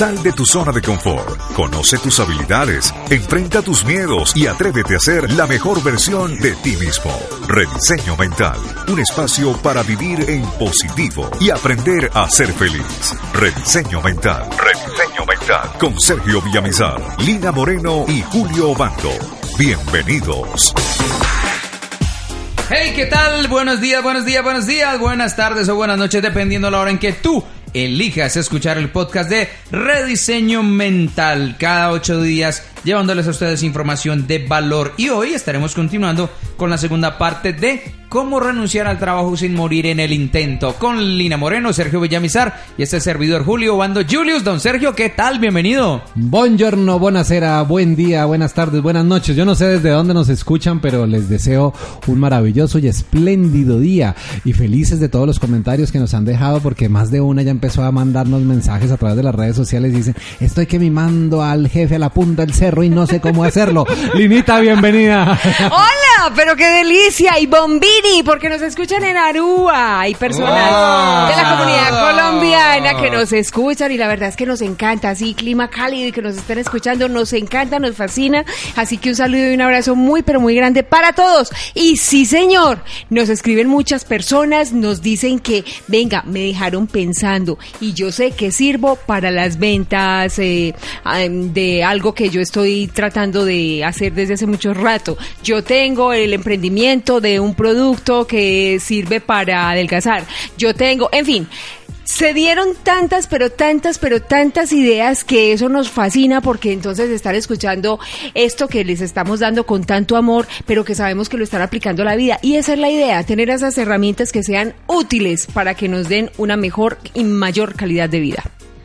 Sal de tu zona de confort, conoce tus habilidades, enfrenta tus miedos y atrévete a ser la mejor versión de ti mismo. Rediseño Mental, un espacio para vivir en positivo y aprender a ser feliz. Rediseño Mental, Rediseño Mental, con Sergio Villamizar, Lina Moreno y Julio Bando. Bienvenidos. Hey, ¿qué tal? Buenos días, buenos días, buenos días, buenas tardes o buenas noches, dependiendo la hora en que tú elijas escuchar el podcast de Rediseño Mental cada ocho días llevándoles a ustedes información de valor y hoy estaremos continuando con la segunda parte de cómo renunciar al trabajo sin morir en el intento con Lina Moreno, Sergio Villamizar y este servidor Julio Bando Julius. Don Sergio, ¿qué tal? Bienvenido. Buongiorno, buonasera, buen día, buenas tardes, buenas noches. Yo no sé desde dónde nos escuchan, pero les deseo un maravilloso y espléndido día y felices de todos los comentarios que nos han dejado porque más de una ya empezó a mandarnos mensajes a través de las redes sociales dicen, estoy que me mando al jefe a la punta del cerro y no sé cómo hacerlo. Linita, bienvenida. Hola, pero qué delicia y bombini, porque nos escuchan en Aruba. Hay personas de la comunidad colombiana que nos escuchan y la verdad es que nos encanta, así clima cálido y que nos estén escuchando, nos encanta, nos fascina. Así que un saludo y un abrazo muy, pero muy grande para todos. Y sí, señor, nos escriben muchas personas, nos dicen que, venga, me dejaron pensando y yo sé que sirvo para las ventas eh, de algo que yo estoy tratando de hacer desde hace mucho rato. Yo tengo el emprendimiento de un producto que sirve para adelgazar. Yo tengo, en fin. Se dieron tantas, pero tantas, pero tantas ideas que eso nos fascina porque entonces están escuchando esto que les estamos dando con tanto amor, pero que sabemos que lo están aplicando a la vida. Y esa es la idea, tener esas herramientas que sean útiles para que nos den una mejor y mayor calidad de vida.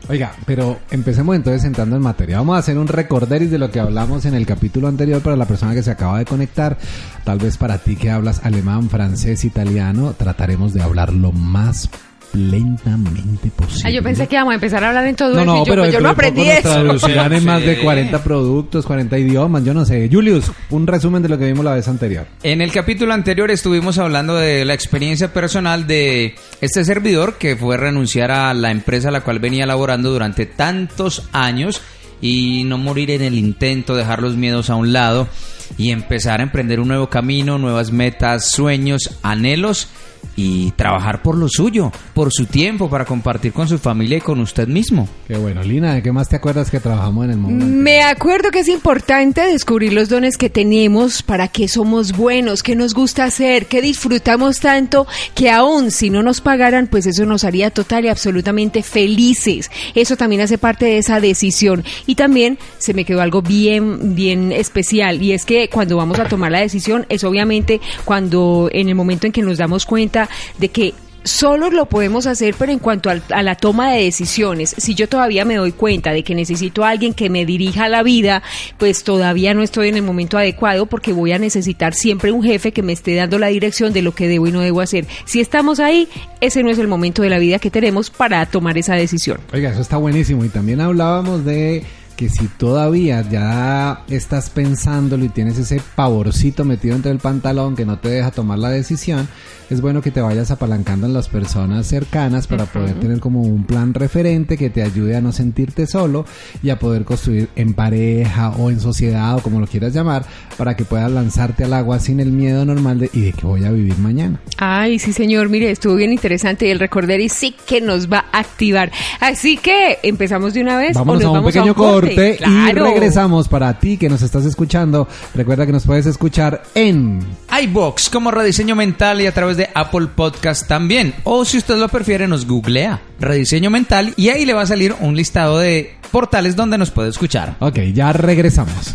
Oiga, pero empecemos entonces entrando en materia. Vamos a hacer un recorderis de lo que hablamos en el capítulo anterior para la persona que se acaba de conectar. Tal vez para ti que hablas alemán, francés, italiano, trataremos de hablar lo más lentamente posible. Ah, yo pensé que íbamos a empezar a hablar en todo no, no, yo, pero pues yo no aprendí eso. traducirán en más de Sí. 40 productos, 40 idiomas, yo no sé. Julius, un resumen de lo que vimos la vez anterior. En el capítulo anterior estuvimos hablando de la experiencia personal de este servidor que fue renunciar a la empresa a la cual venía laborando durante tantos años y no morir en el intento, dejar los miedos a un lado y empezar a emprender un nuevo camino, nuevas metas, sueños, anhelos y trabajar por lo suyo, por su tiempo, para compartir con su familia y con usted mismo. Qué bueno, Lina, ¿de qué más te acuerdas que trabajamos en el mundo? Me acuerdo que es importante descubrir los dones que tenemos, para qué somos buenos, qué nos gusta hacer, qué disfrutamos tanto, que aún si no nos pagaran, pues eso nos haría total y absolutamente felices. Eso también hace parte de esa decisión. Y también se me quedó algo bien, bien especial, y es que cuando vamos a tomar la decisión, es obviamente cuando en el momento en que nos damos cuenta de que Solo lo podemos hacer, pero en cuanto a, la toma de decisiones, si yo todavía me doy cuenta de que necesito a alguien que me dirija la vida, pues todavía no estoy en el momento adecuado porque voy a necesitar siempre un jefe que me esté dando la dirección de lo que debo y no debo hacer. Si estamos ahí, ese no es el momento de la vida que tenemos para tomar esa decisión. Oiga, eso está buenísimo. Y también hablábamos de que si todavía ya estás pensándolo y tienes ese pavorcito metido entre el pantalón que no te deja tomar la decisión, es bueno que te vayas apalancando en las personas cercanas para poder tener como un plan referente que te ayude a no sentirte solo y a poder construir en pareja o en sociedad o como lo quieras llamar para que puedas lanzarte al agua sin el miedo normal de y de que voy a vivir mañana. Ay, sí, señor, mire, estuvo bien interesante y el recorder y sí que nos va a activar. Así que empezamos de una vez. Vámonos o nos a un vamos pequeño corte, y Claro. regresamos para ti que nos estás escuchando. Recuerda que nos puedes escuchar en iBox como rediseño mental y a través de Apple Podcast también. O si usted lo prefiere, nos googlea rediseño mental y ahí le va a salir un listado de portales donde nos puede escuchar. Ok, ya regresamos.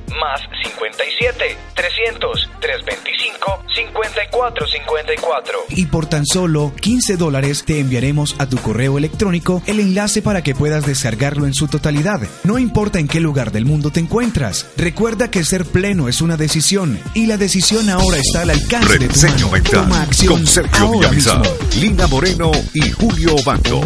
más 57 300 325 54 54 y por tan solo 15 dólares te enviaremos a tu correo electrónico el enlace para que puedas descargarlo en su totalidad. No importa en qué lugar del mundo te encuentras, recuerda que ser pleno es una decisión y la decisión ahora está al alcance de tu Rediseño mano. mental Toma acción con Sergio ahora Villamizar, mismo. Lina Moreno y Julio Bando.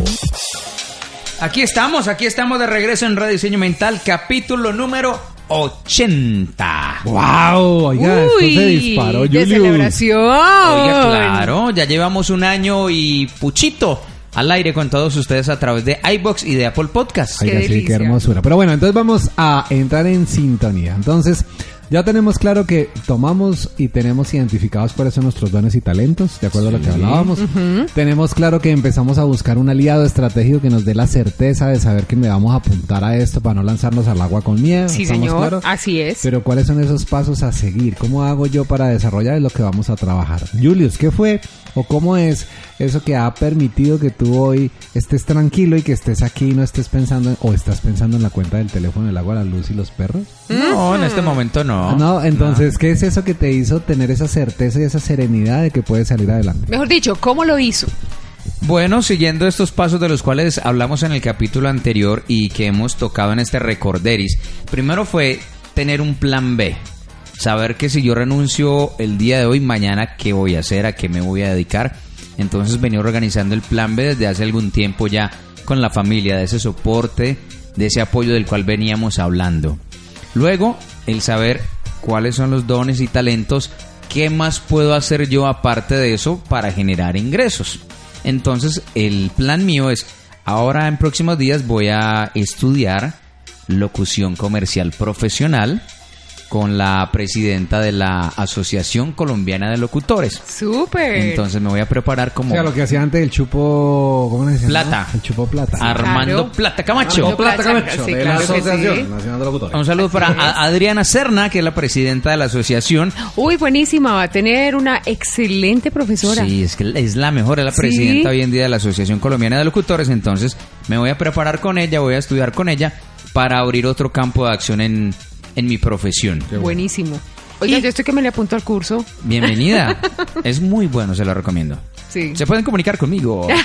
Aquí estamos, aquí estamos de regreso en Rediseño Mental, capítulo número 80. ¡Wow! Oiga, esto se disparó, de celebración. Oiga, claro, ya llevamos un año y puchito al aire con todos ustedes a través de iBox y de Apple Podcast. Qué Oiga, sí, qué hermosura. Pero bueno, entonces vamos a entrar en sintonía. Entonces, ya tenemos claro que tomamos y tenemos identificados cuáles son nuestros dones y talentos, de acuerdo a lo que hablábamos. Tenemos claro que empezamos a buscar un aliado estratégico que nos dé la certeza de saber que le vamos a apuntar a esto para no lanzarnos al agua con miedo. Sí, ¿Estamos señor. claros? Así es. Pero ¿cuáles son esos pasos a seguir? ¿Cómo hago yo para desarrollar lo que vamos a trabajar? Julius, ¿qué fue o cómo es eso que ha permitido que tú hoy estés tranquilo y que estés aquí y no estés pensando en- o estás pensando en la cuenta del teléfono, el agua, la luz y los perros? No, en este momento no. No, entonces, ¿qué es eso que te hizo tener esa certeza y esa serenidad de que puedes salir adelante? Mejor dicho, ¿cómo lo hizo? Bueno, siguiendo estos pasos de los cuales hablamos en el capítulo anterior y que hemos tocado en este recorderis, primero fue tener un plan B. Saber que si yo renuncio el día de hoy, mañana, ¿qué voy a hacer? ¿A qué me voy a dedicar? Entonces venía organizando el plan B desde hace algún tiempo ya con la familia, de ese soporte, de ese apoyo del cual veníamos hablando. Luego, el saber cuáles son los dones y talentos, qué más puedo hacer yo aparte de eso para generar ingresos. Entonces, el plan mío es, ahora en próximos días voy a estudiar locución comercial profesional con la presidenta de la Asociación Colombiana de Locutores. Súper. Entonces me voy a preparar O como sea, lo que hacía antes el chupo... ¿Cómo se dice? Plata. El chupo plata. Armando Claro. Plata Camacho. Armando Plata Camacho, de sí, la claro Asociación sí. Nacional de Locutores. Un saludo para Adriana Serna, que es la presidenta de la asociación. Uy, buenísima. Va a tener una excelente profesora. Sí, es que es la mejor, es la Sí. presidenta hoy en día de la Asociación Colombiana de Locutores, entonces me voy a preparar con ella, voy a estudiar con ella para abrir otro campo de acción en, en mi profesión. Buenísimo. Oiga, Y- yo estoy que me le apunto al curso. Bienvenida, es muy bueno, se lo recomiendo. Sí. Se pueden comunicar conmigo.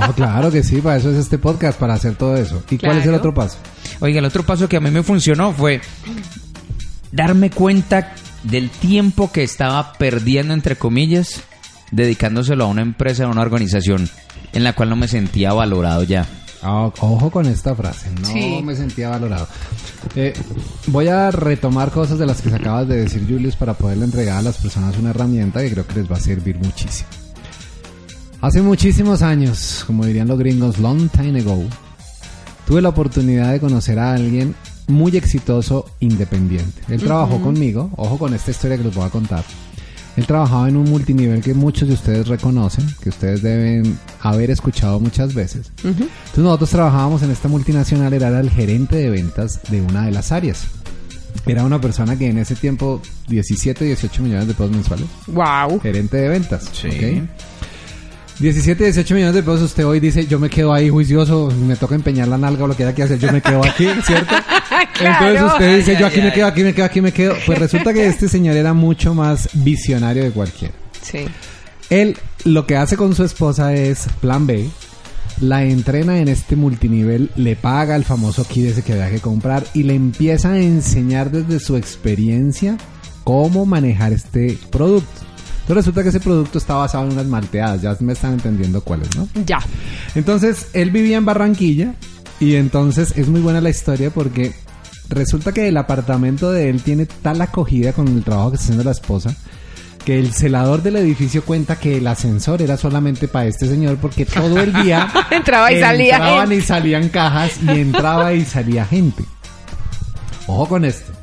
No, claro que sí, para eso es este podcast, para hacer todo eso. ¿Y cuál es el otro paso? Oiga, el otro paso que a mí me funcionó fue darme cuenta del tiempo que estaba perdiendo, entre comillas, dedicándoselo a una empresa, a una organización en la cual no me sentía valorado ya. Ah, ojo con esta frase, no Sí. me sentía valorado. Eh, voy a retomar cosas de las que se acabas de decir, Julius, para poderle entregar a las personas una herramienta que creo que les va a servir muchísimo. Hace muchísimos años, como dirían los gringos, long time ago, tuve la oportunidad de conocer a alguien muy exitoso independiente. Él trabajó conmigo, ojo con esta historia que les voy a contar. Él trabajaba en un multinivel que muchos de ustedes reconocen, que ustedes deben haber escuchado muchas veces. Entonces nosotros trabajábamos en esta multinacional, él era el gerente de ventas de una de las áreas. Era una persona que en ese tiempo 17, 18 millones de pesos mensuales. Wow. Gerente de ventas. Sí. ¿ok? 17, 18 millones de pesos, usted hoy dice, yo me quedo ahí juicioso, me toca empeñar la nalga o lo que haya que hacer, yo me quedo aquí, ¿cierto? Claro. Entonces usted dice, yo aquí me quedo, aquí me quedo, aquí me quedo. Pues resulta que este señor era mucho más visionario de cualquiera. Sí. Él lo que hace con su esposa es plan B. La entrena en este multinivel, le paga el famoso kit ese que había que comprar y le empieza a enseñar desde su experiencia cómo manejar este producto. Entonces resulta que ese producto está basado en unas malteadas, ya me están entendiendo cuáles, ¿no? Ya. Entonces, él vivía en Barranquilla y entonces es muy buena la historia porque resulta que el apartamento de él tiene tal acogida con el trabajo que está haciendo la esposa que el celador del edificio cuenta que el ascensor era solamente para este señor porque todo el día Entraba y salía entraban gente. y salían cajas y entraba y salía gente. Ojo con esto.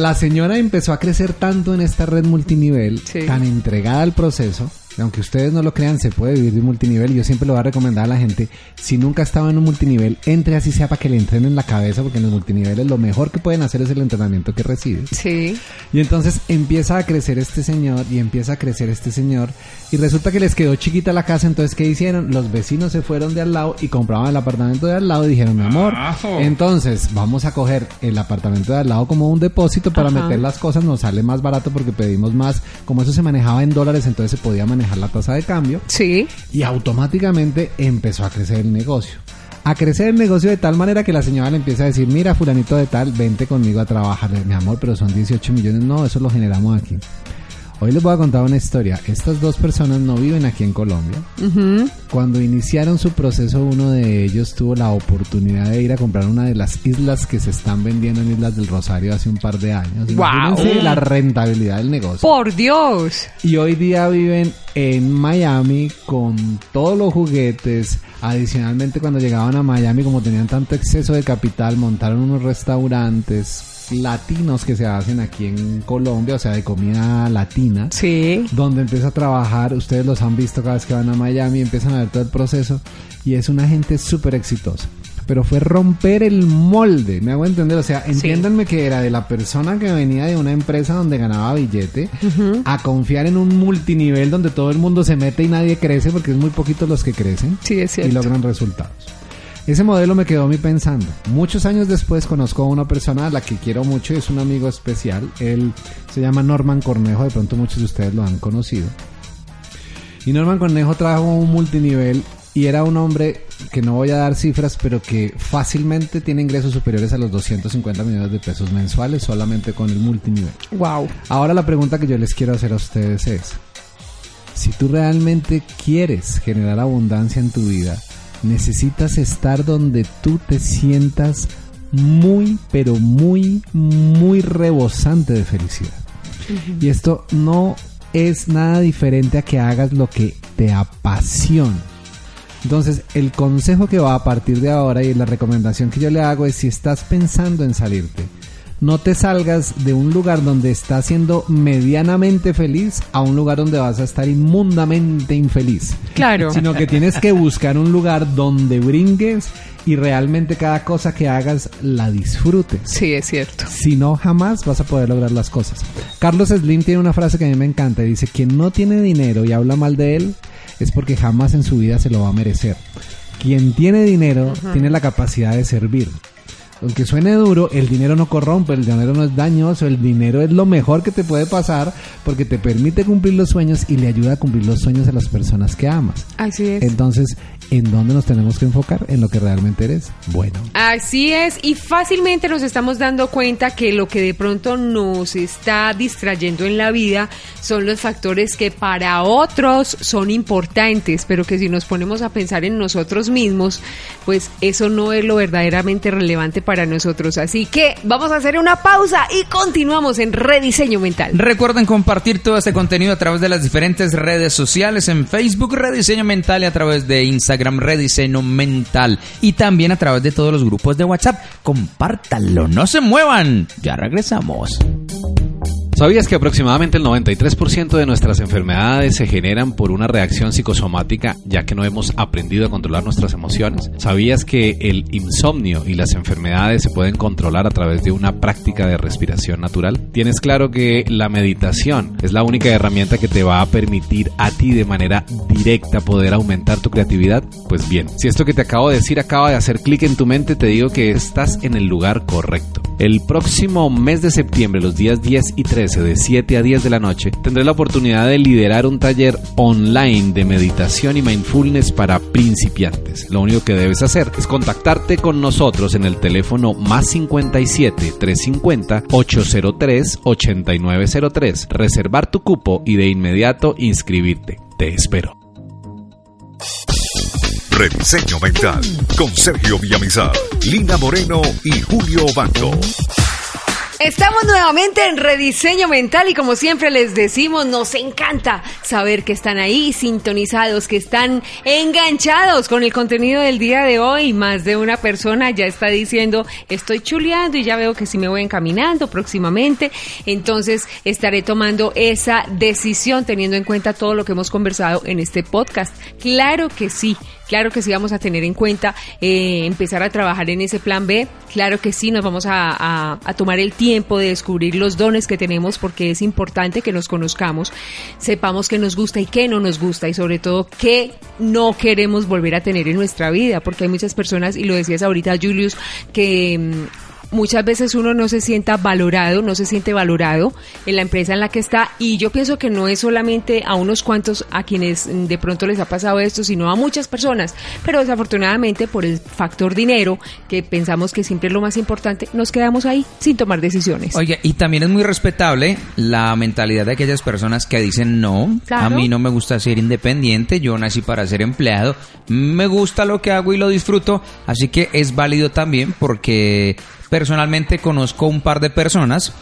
La señora empezó a crecer tanto en esta red multinivel, Sí. tan entregada al proceso, aunque ustedes no lo crean, se puede vivir de multinivel. Yo siempre lo voy a recomendar a la gente, si nunca estaba en un multinivel, entre así sea para que le entrenen la cabeza, porque en los multiniveles lo mejor que pueden hacer es el entrenamiento que recibe. Sí. Y entonces empieza a crecer este señor y empieza a crecer este señor y resulta que les quedó chiquita la casa, entonces ¿qué hicieron? Los vecinos se fueron de al lado y compraban el apartamento de al lado y dijeron, mi amor, entonces vamos a coger el apartamento de al lado como un depósito para Ajá. meter las cosas, nos sale más barato porque pedimos más, como eso se manejaba en dólares, entonces se podía manejar la tasa de cambio Sí. y automáticamente empezó a crecer el negocio. A crecer el negocio de tal manera que la señora le empieza a decir, mira fulanito de tal, vente conmigo a trabajar. Mi amor, pero son 18 millones. No, eso lo generamos aquí. Hoy les voy a contar una historia. Estas dos personas no viven aquí en Colombia. Cuando iniciaron su proceso, uno de ellos tuvo la oportunidad de ir a comprar una de las islas que se están vendiendo en Islas del Rosario hace un par de años. Imagínense la rentabilidad del negocio. Por Dios. Y hoy día viven en Miami con todos los juguetes. Adicionalmente, cuando llegaban a Miami, como tenían tanto exceso de capital, montaron unos restaurantes latinos que se hacen aquí en Colombia, o sea, de comida latina. Sí. Donde empieza a trabajar, ustedes los han visto cada vez que van a Miami, empiezan a ver todo el proceso y es una gente súper exitosa. Pero fue romper el molde, me hago entender, o sea, entiéndanme que era de la persona que venía de una empresa donde ganaba billete a confiar en un multinivel donde todo el mundo se mete y nadie crece porque es muy poquitos los que crecen Sí, es y logran resultados. Ese modelo me quedó a mí pensando. Muchos años después conozco a una persona a la que quiero mucho y es un amigo especial. Él se llama Norman Cornejo, de pronto muchos de ustedes lo han conocido. Y Norman Cornejo trajo un multinivel y era un hombre que no voy a dar cifras, pero que fácilmente tiene ingresos superiores a los 250 millones de pesos mensuales solamente con el multinivel. Wow. Ahora la pregunta que yo les quiero hacer a ustedes es, si tú realmente quieres generar abundancia en tu vida, necesitas estar donde tú te sientas muy, pero muy, muy rebosante de felicidad. Y esto no es nada diferente a que hagas lo que te apasiona. Entonces, el consejo que va a partir de ahora y la recomendación que yo le hago es si estás pensando en salirte, no te salgas de un lugar donde estás siendo medianamente feliz a un lugar donde vas a estar inmundamente infeliz. Claro. Sino que tienes que buscar un lugar donde brinques y realmente cada cosa que hagas la disfrutes. Sí, es cierto. Si no, jamás vas a poder lograr las cosas. Carlos Slim tiene una frase que a mí me encanta y dice, quien no tiene dinero y habla mal de él es porque jamás en su vida se lo va a merecer. Quien tiene dinero tiene la capacidad de servir. Aunque suene duro, el dinero no corrompe, el dinero no es dañoso, el dinero es lo mejor que te puede pasar porque te permite cumplir los sueños y le ayuda a cumplir los sueños a las personas que amas. Así es. Entonces, ¿en dónde nos tenemos que enfocar? En lo que realmente eres bueno. Así es, y fácilmente nos estamos dando cuenta que lo que de pronto nos está distrayendo en la vida son los factores que para otros son importantes, pero que si nos ponemos a pensar en nosotros mismos, pues eso no es lo verdaderamente relevante para nosotros. Así que vamos a hacer una pausa y continuamos en Rediseño Mental. Recuerden compartir todo este contenido a través de las diferentes redes sociales en Facebook Rediseño Mental y a través de Instagram Rediseño Mental y también a través de todos los grupos de WhatsApp. Compártanlo, no se muevan. Ya regresamos. ¿Sabías que aproximadamente el 93% de nuestras enfermedades se generan por una reacción psicosomática ya que no hemos aprendido a controlar nuestras emociones? ¿Sabías que el insomnio y las enfermedades se pueden controlar a través de una práctica de respiración natural? ¿Tienes claro que la meditación es la única herramienta que te va a permitir a ti de manera directa poder aumentar tu creatividad? Pues bien, si esto que te acabo de decir acaba de hacer clic en tu mente, te digo que estás en el lugar correcto. El próximo mes de septiembre, los días 10 y 13, de 7 a 10 de la noche, tendré la oportunidad de liderar un taller online de meditación y mindfulness para principiantes. Lo único que debes hacer es contactarte con nosotros en el teléfono más 57 350 803 8903, reservar tu cupo y de inmediato inscribirte. Te espero. Rediseño Mental con Sergio Villamizar, Lina Moreno y Julio Banco. Estamos nuevamente en Rediseño Mental y como siempre les decimos, nos encanta saber que están ahí sintonizados, que están enganchados con el contenido del día de hoy. Más de una persona ya está diciendo, estoy chuleando y ya veo que si me voy encaminando próximamente, entonces estaré tomando esa decisión teniendo en cuenta todo lo que hemos conversado en este podcast. Claro que sí. Claro que sí vamos a tener en cuenta eh, empezar a trabajar en ese plan B. Claro que sí nos vamos a, a, tomar el tiempo de descubrir los dones que tenemos porque es importante que nos conozcamos, sepamos qué nos gusta y qué no nos gusta y sobre todo qué no queremos volver a tener en nuestra vida porque hay muchas personas, y lo decías ahorita Julius, que mm, muchas veces uno no se sienta valorado, no se siente valorado en la empresa en la que está. Y yo pienso que no es solamente a unos cuantos a quienes de pronto les ha pasado esto, sino a muchas personas, pero desafortunadamente por el factor dinero, que pensamos que siempre es lo más importante, nos quedamos ahí sin tomar decisiones. Oye, y también es muy respetable la mentalidad de aquellas personas que dicen no, a mí no me gusta ser independiente, yo nací para ser empleado, me gusta lo que hago y lo disfruto, así que es válido también porque Personalmente conozco un par de personas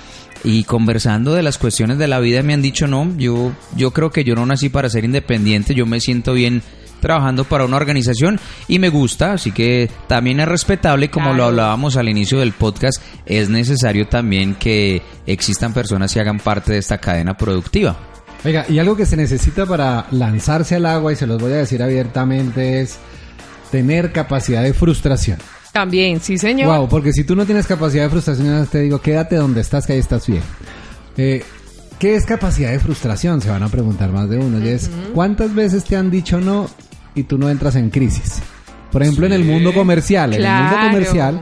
y conversando de las cuestiones de la vida me han dicho, no, yo, yo creo que yo no nací para ser independiente, yo me siento bien trabajando para una organización y me gusta, así que también es respetable, como lo hablábamos al inicio del podcast, es necesario también que existan personas que hagan parte de esta cadena productiva. Oiga, y algo que se necesita para lanzarse al agua, y se los voy a decir abiertamente, es tener capacidad de frustración. También, sí, señor. Wow, porque si tú no tienes capacidad de frustración, te digo, quédate donde estás, que ahí estás bien. Eh, ¿Qué es capacidad de frustración? Se van a preguntar más de uno. Y es, ¿cuántas veces te han dicho no y tú no entras en crisis? Por ejemplo, en el mundo comercial. En el mundo comercial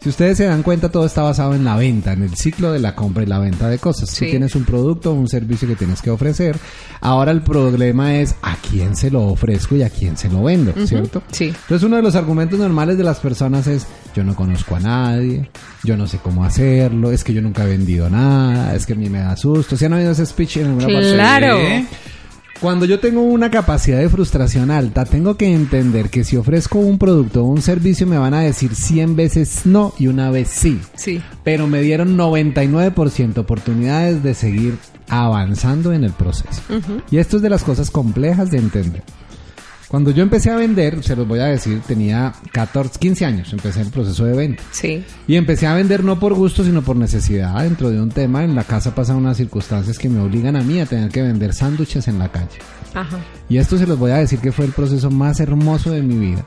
si ustedes se dan cuenta, todo está basado en la venta, en el ciclo de la compra y la venta de cosas. Si tienes un producto o un servicio que tienes que ofrecer, ahora el problema es a quién se lo ofrezco y a quién se lo vendo, ¿cierto? Sí. Entonces uno de los argumentos normales de las personas es yo no conozco a nadie, yo no sé cómo hacerlo, es que yo nunca he vendido nada, es que a mí me da susto. ¿Si han oído ese speech en alguna parte? Claro. Cuando yo tengo una capacidad de frustración alta, tengo que entender que si ofrezco un producto o un servicio me van a decir 100 veces no y una vez sí. Sí. Pero me dieron 99% oportunidades de seguir avanzando en el proceso. Y esto es de las cosas complejas de entender. Cuando yo empecé a vender, se los voy a decir, tenía 14, 15 años, empecé el proceso de venta. Sí. Y empecé a vender no por gusto, sino por necesidad. Dentro de un tema, en la casa pasan unas circunstancias que me obligan a mí a tener que vender sándwiches en la calle. Ajá. Y esto se los voy a decir que fue el proceso más hermoso de mi vida.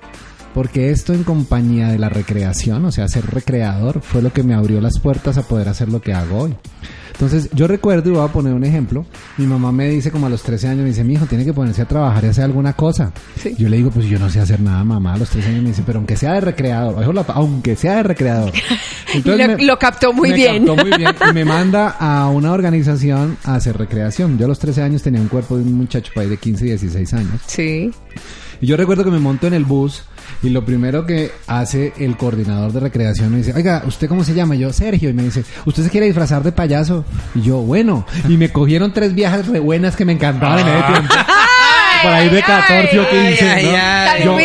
Porque esto en compañía de la recreación, o sea, ser recreador, fue lo que me abrió las puertas a poder hacer lo que hago hoy. Entonces, yo recuerdo, y voy a poner un ejemplo, mi mamá me dice como a los 13 años, me dice, mi hijo, tiene que ponerse a trabajar y hacer alguna cosa. Yo le digo, pues yo no sé hacer nada, mamá. A los 13 años me dice, pero aunque sea de recreador, aunque sea de recreador. Entonces, lo, captó muy bien. Captó muy bien y me manda a una organización a hacer recreación. Yo a los 13 años tenía un cuerpo de un muchacho para de 15, 16 años. Sí. Y yo recuerdo que me monto en el bus y lo primero que hace el coordinador de recreación me dice, oiga, ¿usted cómo se llama? Yo, Sergio. Y me dice, ¿usted se quiere disfrazar de payaso? Y yo, bueno. Y me cogieron tres viejas re buenas que me encantaban en ese tiempo. Por ahí de 14 o 15. yo,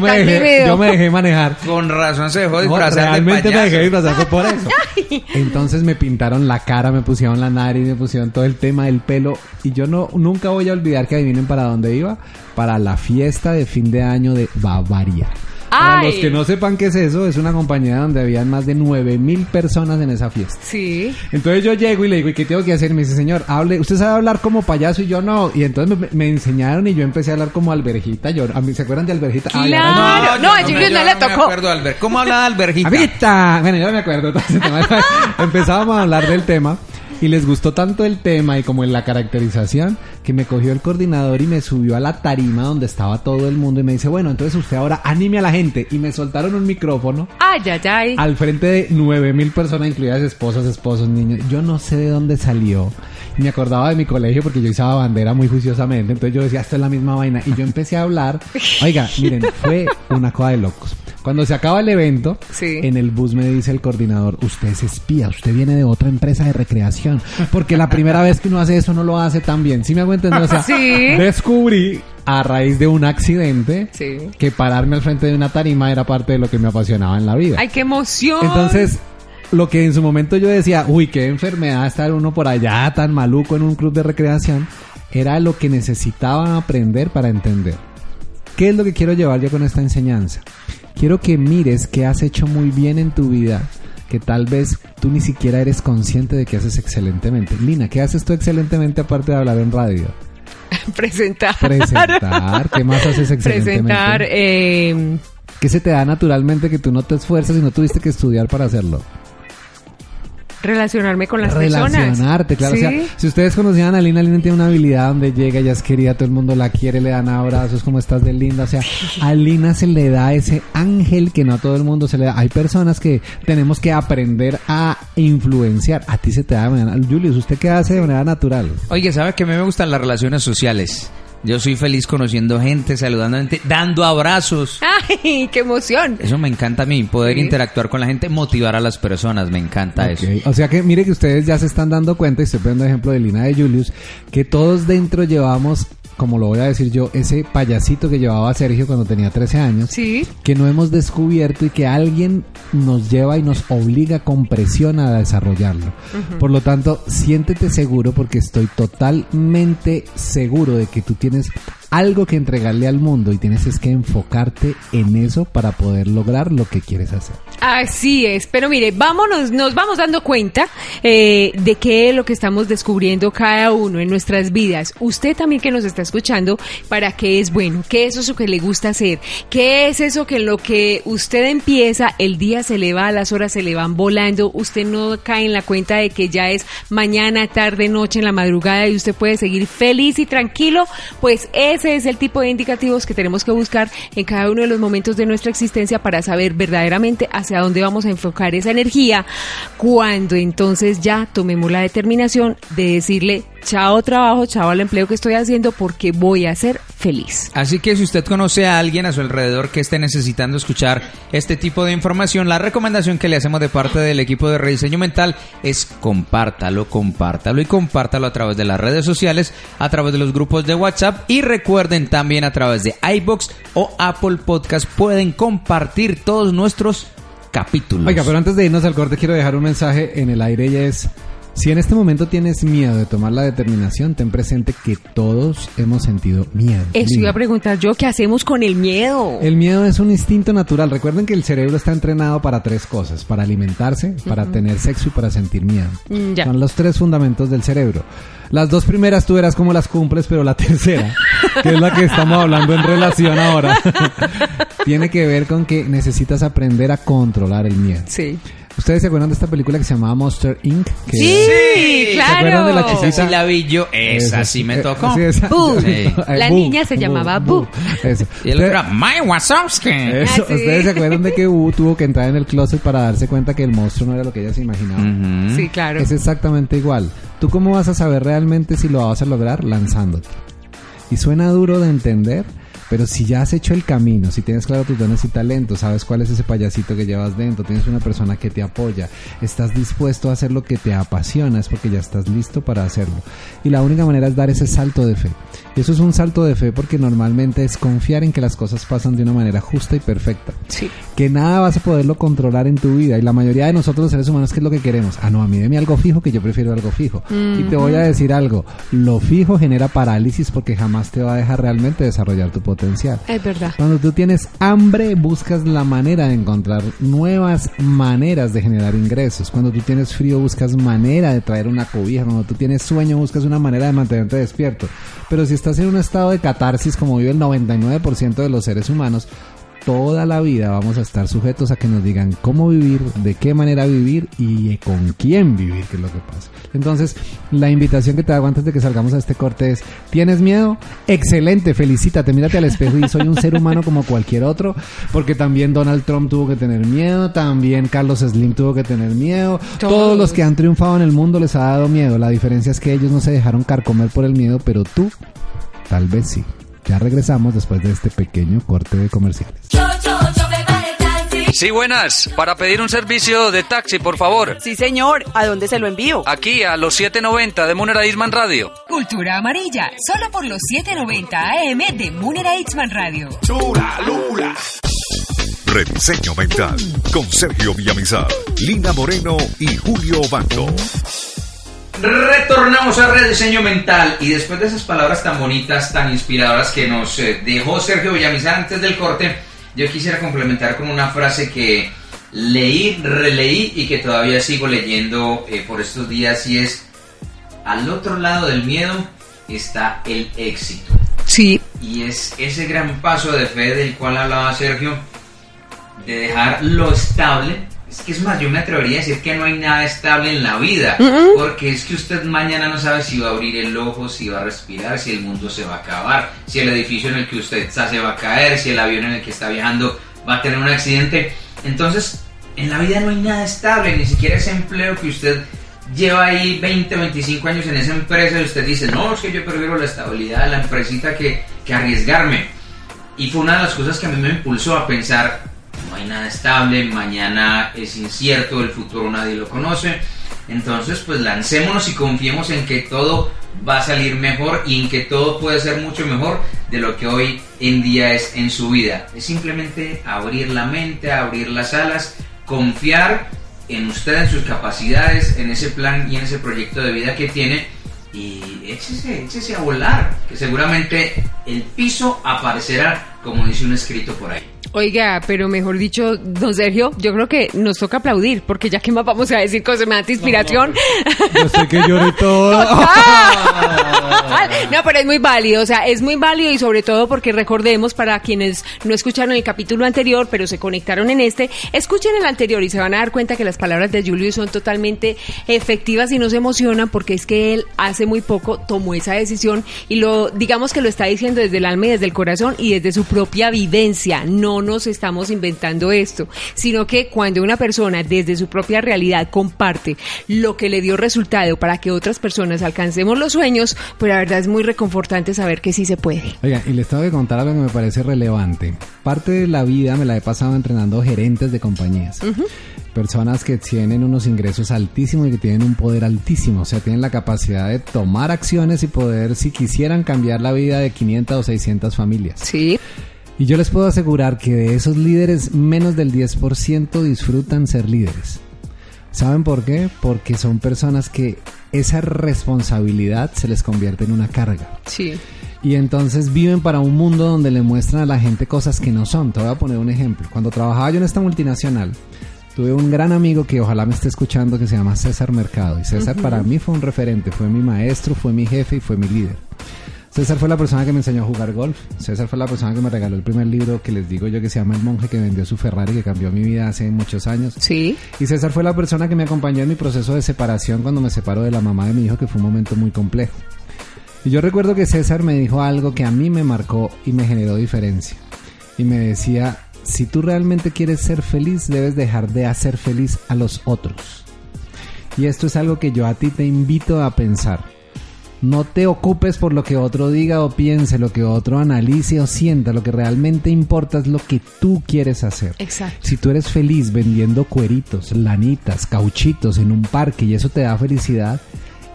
me dejé, yo me dejé manejar. Con razón se dejó disfrazar Realmente me dejé disfrazar por eso. Entonces me pintaron la cara, me pusieron la nariz, me pusieron todo el tema del pelo. Y yo no nunca voy a olvidar que adivinen para dónde iba. Para la fiesta de fin de año de Bavaria. Para Ay. los que no sepan qué es eso, es una compañía donde habían más de 9000 personas en esa fiesta. Sí. Entonces yo llego y le digo, ¿y qué tengo que hacer? Y me dice, señor, hable, usted sabe hablar como payaso y yo no. Y entonces me, me enseñaron y yo empecé a hablar como alberjita. Yo, a mí, ¿Se acuerdan de alberjita? Ay, ahora Claro. No, a yo no le me tocó. acuerdo, Albert. ¿Cómo habla Albergita? ¡Amiguita! Bueno, yo no me acuerdo. Empezábamos a hablar del tema y les gustó tanto el tema y como en la caracterización que me cogió el coordinador y me subió a la tarima donde estaba todo el mundo y me dice, bueno, entonces usted ahora anime a la gente. Y me soltaron un micrófono Ay, ay, ay. al frente de 9000 personas, incluidas esposas, esposos, niños. Yo no sé de dónde salió. Me acordaba de mi colegio porque yo usaba bandera muy juiciosamente. Entonces yo decía, esto es la misma vaina. Y yo empecé a hablar. Oiga, miren, fue una cosa de locos. Cuando se acaba el evento, Sí. en el bus me dice el coordinador, usted es espía, usted viene de otra empresa de recreación. Porque la primera vez que uno hace eso no lo hace tan bien. ¿Sí me hago entender? O sea, Sí. descubrí a raíz de un accidente Sí. que pararme al frente de una tarima era parte de lo que me apasionaba en la vida. Ay, qué emoción. Entonces, lo que en su momento yo decía, uy, qué enfermedad estar uno por allá tan maluco en un club de recreación, era lo que necesitaba aprender para entender. ¿Qué es lo que quiero llevar yo con esta enseñanza? Quiero que mires que has hecho muy bien en tu vida, que tal vez tú ni siquiera eres consciente de que haces excelentemente. Lina, ¿qué haces tú excelentemente aparte de hablar en radio? presentar. Presentar, ¿qué más haces excelentemente? Presentar, eh, ¿Qué se te da naturalmente que tú no te esfuerzas y no tuviste que estudiar para hacerlo? Relacionarme con las personas. Relacionarte, claro. Sí. O sea, si ustedes conocían a Lina, Lina tiene una habilidad donde llega, ella es querida, todo el mundo la quiere, le dan abrazos, como estás de linda. O sea, a Lina se le da ese ángel que no a todo el mundo se le da. Hay personas que tenemos que aprender a influenciar. A ti se te da de manera... Julius, ¿usted qué hace de manera natural? Oye, ¿sabe que a mí me gustan las relaciones sociales? Yo soy feliz conociendo gente, saludando gente, dando abrazos. Ay, qué emoción. Eso me encanta a mí, poder Sí. interactuar con la gente, motivar a las personas, me encanta eso. Ok, O sea que mire que ustedes ya se están dando cuenta, y estoy poniendo ejemplo de Lina de Julius, que todos dentro llevamos, como lo voy a decir yo, ese payasito que llevaba Sergio cuando tenía 13 años. Sí. que no hemos descubierto y que alguien nos lleva y nos obliga con presión a desarrollarlo. Por lo tanto, siéntete seguro porque estoy totalmente seguro de que tú tienes algo que entregarle al mundo y tienes es que enfocarte en eso para poder lograr lo que quieres hacer. Así es, pero mire, vámonos, nos vamos dando cuenta eh, de qué es lo que estamos descubriendo cada uno en nuestras vidas. Usted también que nos está escuchando, para qué es bueno, qué es eso que le gusta hacer, qué es eso que lo que usted empieza, el día se le va, las horas se le van volando, usted no cae en la cuenta de que ya es mañana, tarde, noche, en la madrugada y usted puede seguir feliz y tranquilo, pues ese es el tipo de indicativos que tenemos que buscar en cada uno de los momentos de nuestra existencia para saber verdaderamente hacia dónde vamos a enfocar esa energía cuando entonces ya tomemos la determinación de decirle chao trabajo, chao al empleo que estoy haciendo porque voy a ser feliz. Así que si usted conoce a alguien a su alrededor que esté necesitando escuchar este tipo de información, la recomendación que le hacemos de parte del equipo de rediseño mental es compártalo, compártalo y compártalo a través de las redes sociales, a través de los grupos de WhatsApp y recuerden también a través de iBox o Apple Podcast pueden compartir todos nuestros capítulos. Oiga, pero antes de irnos al corte quiero dejar un mensaje en el aire y es, si en este momento tienes miedo de tomar la determinación, ten presente que todos hemos sentido miedo. Eso Lina. iba a preguntar yo, ¿qué hacemos con el miedo? El miedo es un instinto natural. Recuerden que el cerebro está entrenado para tres cosas: para alimentarse, para tener sexo y para sentir miedo. Mm, ya. Son los tres fundamentos del cerebro. Las dos primeras tú verás cómo las cumples, pero la tercera, que es la que estamos hablando en relación ahora, tiene que ver con que necesitas aprender a controlar el miedo. Sí. ¿Ustedes se acuerdan de esta película que se llamaba Monster Inc? Que Sí, ¿Se claro. acuerdan de la chiquita? sí la vi yo, esa Esa sí me eh, tocó. sí, esa- Boo. Sí. La Boo, niña se llamaba Boo. Eso. Y el otro, Mike Wazowski. Eso, Ah, sí. ¿Ustedes se acuerdan de que Boo tuvo que entrar en el closet para darse cuenta que el monstruo no era lo que ella se imaginaba? Sí, claro. Es exactamente igual. ¿Tú cómo vas a saber realmente si lo vas a lograr? Lanzándote. Y suena duro de entender, pero si ya has hecho el camino, si tienes claro tus dones y talentos, sabes cuál es ese payasito que llevas dentro, tienes una persona que te apoya, estás dispuesto a hacer lo que te apasiona, es porque ya estás listo para hacerlo. Y la única manera es dar ese salto de fe. Y eso es un salto de fe porque normalmente es confiar en que las cosas pasan de una manera justa y perfecta. Sí. que nada vas a poderlo controlar en tu vida. Y la mayoría de nosotros los seres humanos, ¿qué es lo que queremos? Ah, no, a mí deme algo fijo que yo prefiero algo fijo. Y te voy a decir algo, lo fijo genera parálisis porque jamás te va a dejar realmente desarrollar tu potencial. Es verdad. Cuando tú tienes hambre, buscas la manera de encontrar nuevas maneras de generar ingresos. Cuando tú tienes frío, buscas manera de traer una cobija. Cuando tú tienes sueño, buscas una manera de mantenerte despierto. Pero si estás en un estado de catarsis, como vive el 99% de los seres humanos, toda la vida vamos a estar sujetos a que nos digan cómo vivir, de qué manera vivir y con quién vivir, que es lo que pasa. Entonces, la invitación que te hago antes de que salgamos a este corte es, ¿tienes miedo? Excelente, felicítate, mírate al espejo y soy un ser humano como cualquier otro, porque también Donald Trump tuvo que tener miedo, también Carlos Slim tuvo que tener miedo, todos, Todos. los que han triunfado en el mundo les ha dado miedo, la diferencia es que ellos no se dejaron carcomer por el miedo, pero tú, tal vez sí. Ya regresamos después de este pequeño corte de comerciales. Sí, buenas. Para pedir un servicio de taxi, por favor. Sí, señor. ¿A dónde se lo envío? Aquí, a los 790 de Munera Isman Radio. Cultura amarilla, solo por los 790 AM de Munera Itzman Radio. Rediseño Mental con Sergio Villamizar, Lina Moreno y Julio Bando. Retornamos a Rediseño Mental y después de esas palabras tan bonitas, tan inspiradoras que nos eh, dejó Sergio Villamizar antes del corte, yo quisiera complementar con una frase que leí, releí y que todavía sigo leyendo eh, por estos días y es, al otro lado del miedo está el éxito. Sí. Y es ese gran paso de fe del cual hablaba Sergio, de dejar lo estable. Es que es más, yo me atrevería a decir que no hay nada estable en la vida, porque es que usted mañana no sabe si va a abrir el ojo, si va a respirar, si el mundo se va a acabar, si el edificio en el que usted está se va a caer, si el avión en el que está viajando va a tener un accidente. Entonces, en la vida no hay nada estable, ni siquiera ese empleo que usted lleva ahí 20, 25 años en esa empresa y usted dice, no, es que yo prefiero la estabilidad de la empresita que, que arriesgarme. Y fue una de las cosas que a mí me impulsó a pensar, no hay nada estable, mañana es incierto, el futuro nadie lo conoce. Entonces, pues lancémonos y confiemos en que todo va a salir mejor y en que todo puede ser mucho mejor de lo que hoy en día es en su vida. Es simplemente abrir la mente, abrir las alas, confiar en usted, en sus capacidades, en ese plan y en ese proyecto de vida que tiene y échese, échese a volar, que seguramente el piso aparecerá como dice un escrito por ahí. Oiga, pero mejor dicho, don Sergio, yo creo que nos toca aplaudir, porque ya que más vamos a decir con semejante inspiración. Yo sé que lloré todo. no, pero es muy válido, o sea, es muy válido y sobre todo porque recordemos para quienes no escucharon el capítulo anterior, pero se conectaron en este, escuchen el anterior y se van a dar cuenta que las palabras de Julio son totalmente efectivas y no se emocionan porque es que él hace muy poco tomó esa decisión y lo, digamos que lo está diciendo desde el alma y desde el corazón y desde su propia vivencia. No nos estamos inventando esto, sino que cuando una persona desde su propia realidad comparte lo que le dio resultado para que otras personas alcancemos los sueños, pues la verdad es muy reconfortante saber que sí se puede. Oiga, y les tengo que contar algo que me parece relevante. Parte de la vida me la he pasado entrenando gerentes de compañías. Personas que tienen unos ingresos altísimos y que tienen un poder altísimo. O sea, tienen la capacidad de tomar acciones y poder, si quisieran, cambiar la vida de 500 o 600 familias. Sí. Y yo les puedo asegurar que de esos líderes, menos del 10% disfrutan ser líderes. ¿Saben por qué? Porque son personas que esa responsabilidad se les convierte en una carga. Sí. Y entonces viven para un mundo donde le muestran a la gente cosas que no son. Te voy a poner un ejemplo. Cuando trabajaba yo en esta multinacional, tuve un gran amigo que ojalá me esté escuchando que se llama César Mercado. Y César para mí fue un referente, fue mi maestro, fue mi jefe y fue mi líder. César fue la persona que me enseñó a jugar golf. César fue la persona que me regaló el primer libro que les digo yo que se llama El monje que vendió su Ferrari que cambió mi vida hace muchos años. Sí. Y César fue la persona que me acompañó en mi proceso de separación cuando me separo de la mamá de mi hijo que fue un momento muy complejo. Y yo recuerdo que César me dijo algo que a mí me marcó y me generó diferencia. Y me decía, si tú realmente quieres ser feliz, debes dejar de hacer feliz a los otros. Y esto es algo que yo a ti te invito a pensar. No te ocupes por lo que otro diga o piense, lo que otro analice o sienta. Lo que realmente importa es lo que tú quieres hacer. Exacto. Si tú eres feliz vendiendo cueritos, lanitas, cauchitos en un parque y eso te da felicidad,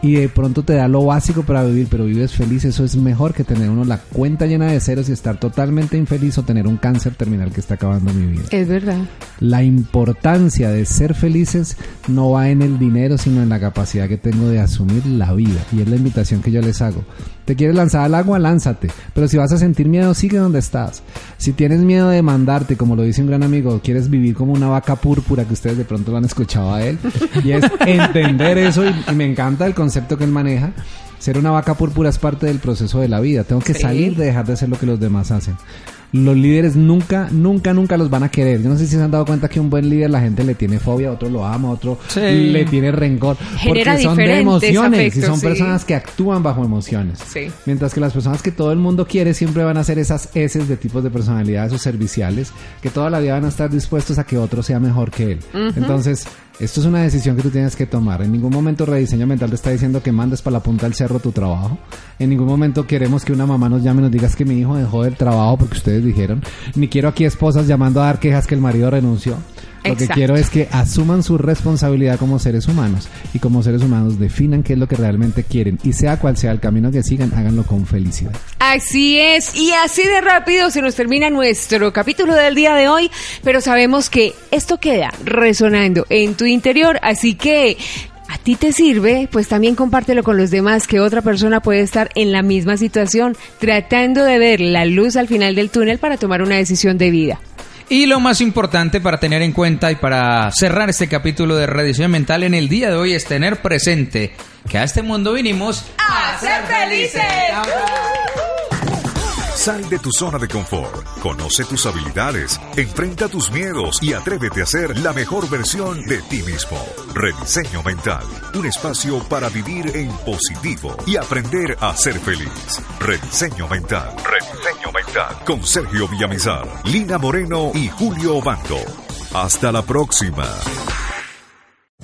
y de pronto te da lo básico para vivir, pero vives feliz, eso es mejor que tener uno la cuenta llena de ceros y estar totalmente infeliz o tener un cáncer terminal que está acabando mi vida. Es verdad. La importancia de ser felices no va en el dinero, sino en la capacidad que tengo de asumir la vida. Y es la invitación que yo les hago. ¿Te quieres lanzar al agua? Lánzate. Pero si vas a sentir miedo, sigue donde estás. Si tienes miedo de mandarte, como lo dice un gran amigo, quieres vivir como una vaca púrpura, que ustedes de pronto lo han escuchado a él, y es entender eso, y, y me encanta el concepto que él maneja. Ser una vaca púrpura es parte del proceso de la vida. Tengo que Sí. salir de dejar de hacer lo que los demás hacen. Los líderes nunca, nunca, nunca los van a querer. Yo no sé si se han dado cuenta que un buen líder la gente le tiene fobia, otro lo ama, otro Sí. le tiene rencor. Genera porque son de emociones y son sí. personas que actúan bajo emociones. Sí. Mientras que las personas que todo el mundo quiere siempre van a ser esas S de tipos de personalidades o serviciales que toda la vida van a estar dispuestos a que otro sea mejor que él. Entonces, esto es una decisión que tú tienes que tomar. En ningún momento rediseño mental te está diciendo que mandes para la punta del cerro tu trabajo. En ningún momento queremos que una mamá nos llame y nos diga "Es que mi hijo dejó el trabajo porque ustedes dijeron. Ni quiero aquí esposas llamando a dar quejas que el marido renunció. Lo que quiero es que asuman su responsabilidad como seres humanos y como seres humanos definan qué es lo que realmente quieren y sea cual sea el camino que sigan, háganlo con felicidad. Así es, y así de rápido se nos termina nuestro capítulo del día de hoy, pero sabemos que esto queda resonando en tu interior, así que a ti te sirve, pues también compártelo con los demás, que otra persona puede estar en la misma situación, tratando de ver la luz al final del túnel para tomar una decisión de vida. Y lo más importante para tener en cuenta y para cerrar este capítulo de Rediseño Mental en el día de hoy es tener presente que a este mundo vinimos ¡A ser felices! Sal de tu zona de confort, conoce tus habilidades, enfrenta tus miedos y atrévete a ser la mejor versión de ti mismo. Rediseño Mental, un espacio para vivir en positivo y aprender a ser feliz. Rediseño Mental, Rediseño Con Sergio Villamizar, Lina Moreno y Julio Bando. Hasta la próxima.